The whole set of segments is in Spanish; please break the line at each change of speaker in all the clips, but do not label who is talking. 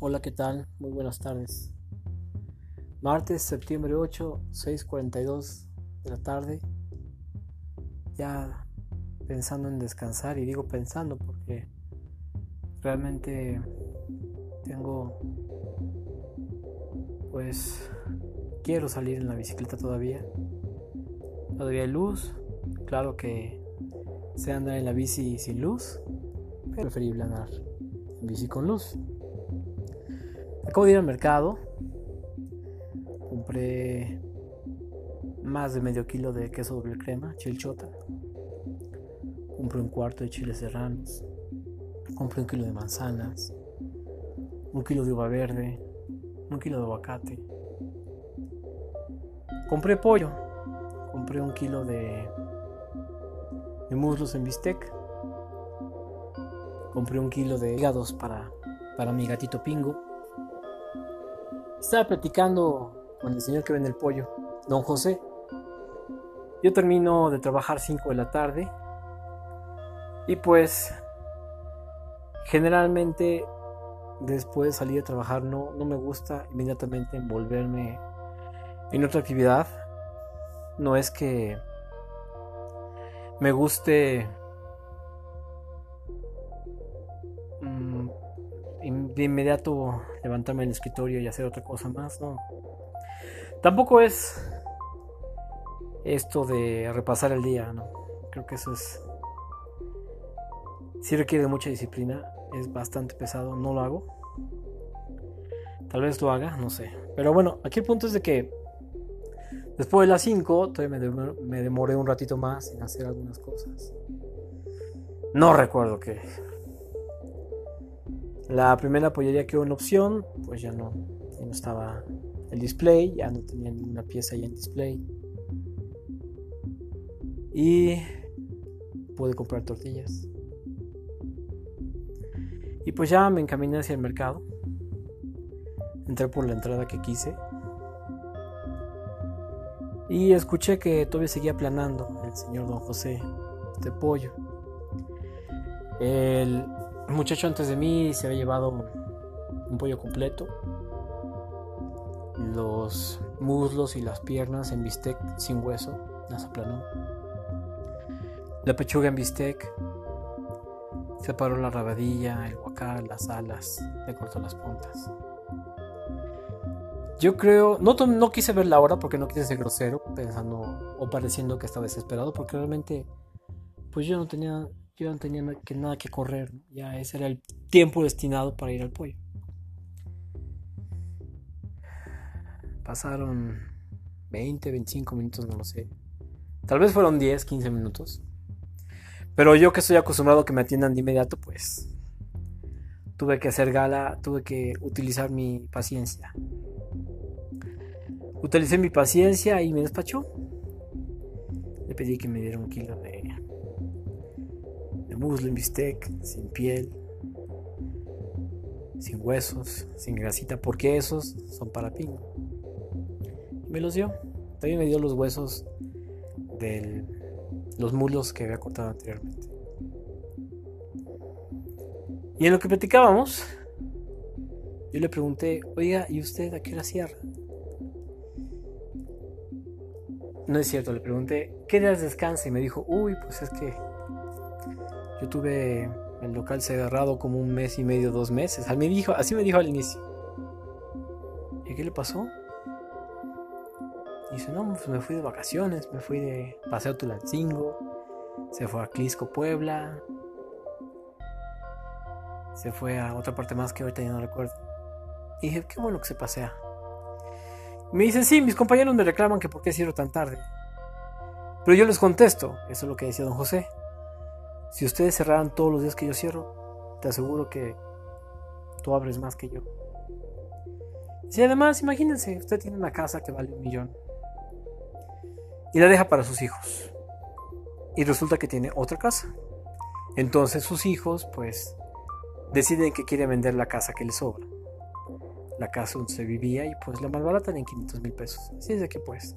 Hola, ¿qué tal? Muy buenas tardes. Martes, septiembre 8, 6.42 de la tarde. Ya pensando en descansar y digo pensando porque realmente tengo pues quiero salir en la bicicleta todavía. Todavía hay luz. Claro que sé andar en la bici sin luz, preferible andar en bici con luz. Acabo de ir al mercado. Compré más de medio kilo de queso doble crema, chilchota. Compré un cuarto de chiles serranos. Compré un kilo de manzanas. Un kilo de uva verde. Un kilo de aguacate. Compré pollo. Compré un kilo de, de muslos en bistec. Compré un kilo de hígados para, para mi gatito Pingo. Estaba platicando con el señor que vende el pollo, don José. Yo termino de trabajar 5 de la tarde y pues generalmente después de salir a trabajar no, no me gusta inmediatamente envolverme en otra actividad. No es que me guste de inmediato levantarme del escritorio y hacer otra cosa más, no. Tampoco es esto de repasar el día, no. Creo que eso es sí requiere mucha disciplina, es bastante pesado, no lo hago. Tal vez lo haga, no sé. Pero bueno, aquí el punto es de que después de las 5 todavía me demoré un ratito más en hacer algunas cosas. No recuerdo qué. La primera pollería que hubo en opción, pues ya no, no estaba el display, ya no tenía ninguna pieza ya en display. Y pude comprar tortillas. Y pues ya me encaminé hacia el mercado. Entré por la entrada que quise. Y escuché que todavía seguía planando el señor don José de pollo. El muchacho antes de mí se había llevado un pollo completo. Los muslos y las piernas en bistec sin hueso, las aplanó. La pechuga en bistec. Separó la rabadilla, el guacal, las alas, le cortó las puntas. Yo creo, no, no quise ver la hora porque no quise ser grosero, pensando o pareciendo que estaba desesperado, porque realmente, pues yo no tenía yo no tenía que, nada que correr, ya ese era el tiempo destinado para ir al pollo. Pasaron 20, 25 minutos, no lo sé. Tal vez fueron 10, 15 minutos. Pero yo que estoy acostumbrado a que me atiendan de inmediato, pues tuve que hacer gala, tuve que utilizar mi paciencia. Utilicé mi paciencia y me despachó. Le pedí que me diera un kilo de muslo en bistec, sin piel, sin huesos, sin grasita, porque esos son para pingo. me los dio. También me dio los huesos de los mulos que había cortado anteriormente. Y en lo que platicábamos, yo le pregunté, oiga, ¿y usted a qué hora cierra? No es cierto, le pregunté, ¿qué días descansa? Y me dijo, uy, pues es que yo tuve el local cerrado como un mes y medio, dos meses. Así me dijo, así me dijo al inicio. ¿Y qué le pasó? dice, no, pues me fui de vacaciones, me fui de Paseo Tulancingo, se fue a Clisco, Puebla, se fue a otra parte más que ahorita ya no recuerdo. Y dije, qué bueno que se pasea. me dice, sí, mis compañeros me reclaman que por qué cierro tan tarde. Pero yo les contesto, eso es lo que decía don José. Si ustedes cerraran todos los días que yo cierro, te aseguro que tú abres más que yo. Si además, imagínense, usted tiene una casa que vale un millón y la deja para sus hijos. Y resulta que tiene otra casa. Entonces sus hijos, pues, deciden que quieren vender la casa que les sobra. La casa donde se vivía y pues la malbaratan en 500 mil pesos. Así es de que pues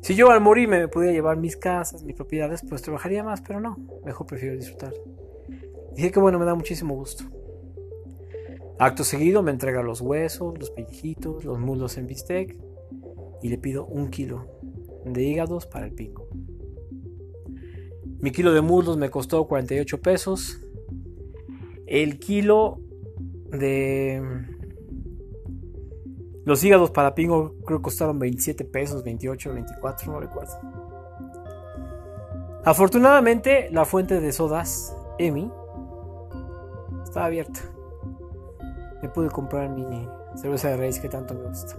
si yo al morirme me pudiera llevar mis casas, mis propiedades, pues trabajaría más, pero no, mejor prefiero disfrutar. Dije que bueno, me da muchísimo gusto. Acto seguido me entrega los huesos, los pellejitos, los muslos en bistec y le pido un kilo de hígados para el pingo. Mi kilo de muslos me costó 48 pesos. El kilo de los hígados para pingo creo que costaron 27 pesos, 28, 24, no recuerdo. Afortunadamente la fuente de sodas, Emi, estaba abierta. Me pude comprar mi cerveza de raíz que tanto me gusta.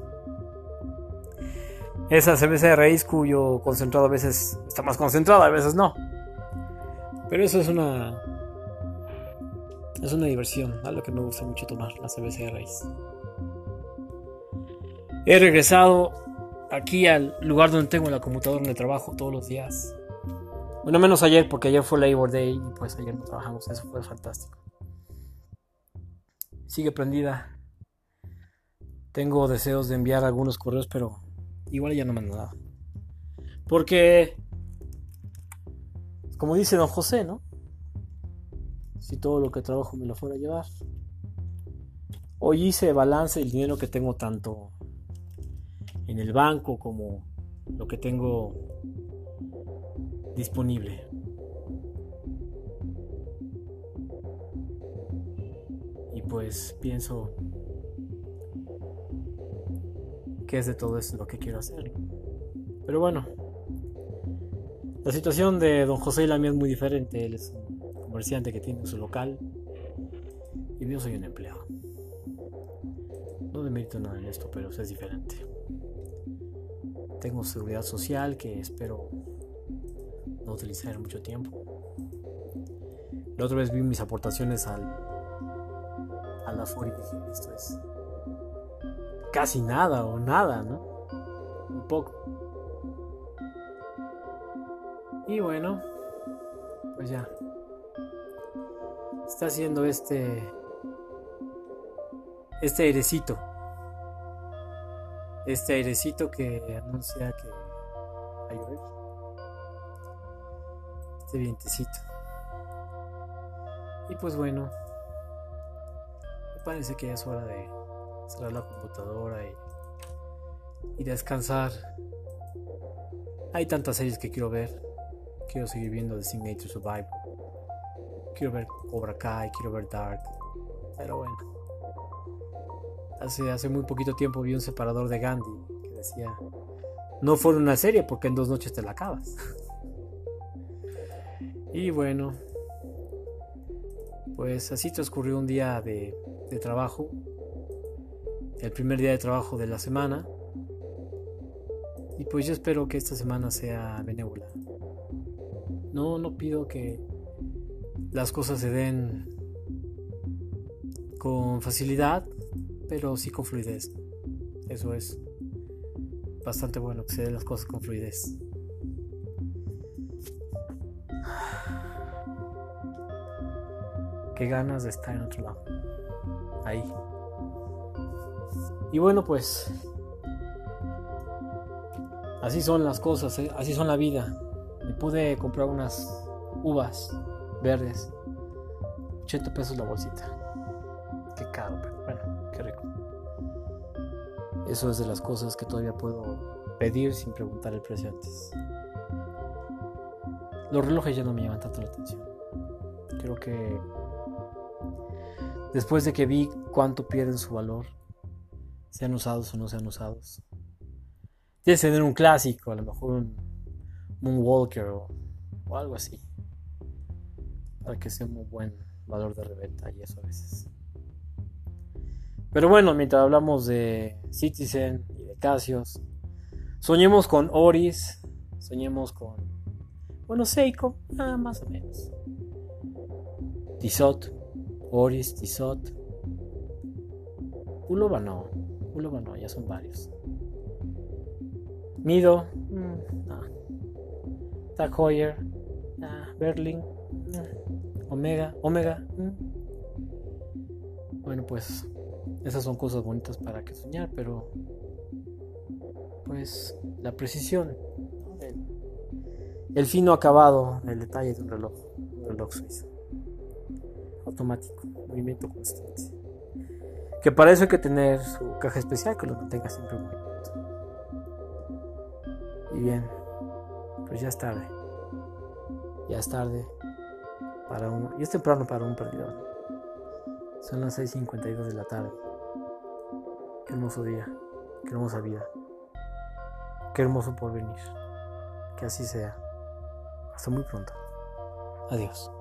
Esa cerveza de raíz cuyo concentrado a veces está más concentrado, a veces no. Pero eso es una. Es una diversión, algo que me gusta mucho tomar, la cerveza de raíz. He regresado aquí al lugar donde tengo la computadora de trabajo todos los días. Bueno, menos ayer, porque ayer fue Labor Day y pues ayer no trabajamos, eso fue fantástico. Sigue prendida. Tengo deseos de enviar algunos correos, pero igual ya no mando nada. Porque, como dice don José, ¿no? Si todo lo que trabajo me lo fuera a llevar. Hoy hice balance el dinero que tengo tanto en el banco como lo que tengo disponible. Y pues pienso que es de todo eso lo que quiero hacer. Pero bueno, la situación de don José y la mía es muy diferente. Él es un comerciante que tiene su local y yo soy un empleado. No demerito nada en esto, pero es diferente. Tengo seguridad social que espero no utilizar en mucho tiempo. La otra vez vi mis aportaciones al, a la FOR y dije, esto es casi nada o nada, ¿no? Un poco. Y bueno, pues ya. Está haciendo este este airecito este airecito que anuncia que hay llover. Este vientecito. Y pues bueno, me parece que ya es hora de cerrar la computadora y, y descansar. Hay tantas series que quiero ver. Quiero seguir viendo The Signature Survival. Quiero ver Cobra Kai, quiero ver Dark. Pero bueno. Hace, muy poquito tiempo vi un separador de Gandhi que decía, no fue una serie porque en dos noches te la acabas. y bueno, pues así transcurrió un día de, de trabajo, el primer día de trabajo de la semana. Y pues yo espero que esta semana sea benévola. No, no pido que las cosas se den con facilidad, pero sí con fluidez. Eso es bastante bueno que se den las cosas con fluidez. Qué ganas de estar en otro lado. Ahí. Y bueno, pues así son las cosas, ¿eh? así son la vida. Me pude comprar unas uvas verdes. 80 pesos la bolsita. Qué caro, pero. Eso es de las cosas que todavía puedo pedir sin preguntar el precio antes. Los relojes ya no me llaman tanto la atención. Creo que después de que vi cuánto pierden su valor, sean usados o no sean usados, tienes que tener un clásico, a lo mejor un Moonwalker o, o algo así, para que sea un buen valor de reventa y eso a veces. Pero bueno, mientras hablamos de Citizen y de Casios, soñemos con Oris, soñemos con, bueno, Seiko, nada más o menos. Tizot, Oris, Tizot. Ulova no, Ulova no, ya son varios. Mido, mm, no. Tag Heuer, Berlin, Omega, Omega. Mm. Bueno, pues esas son cosas bonitas para que soñar, pero pues la precisión, el, fino acabado, el detalle de un reloj, un reloj suizo, automático, movimiento constante. Que para eso hay que tener su caja especial que lo mantenga siempre en movimiento. Y bien, pues ya es tarde. Ya es tarde para un. Y es temprano para un perdedor. Son las 6:52 de la tarde. Hermoso día. Qué hermosa vida. Qué hermoso porvenir. Que así sea. Hasta muy pronto. Adiós.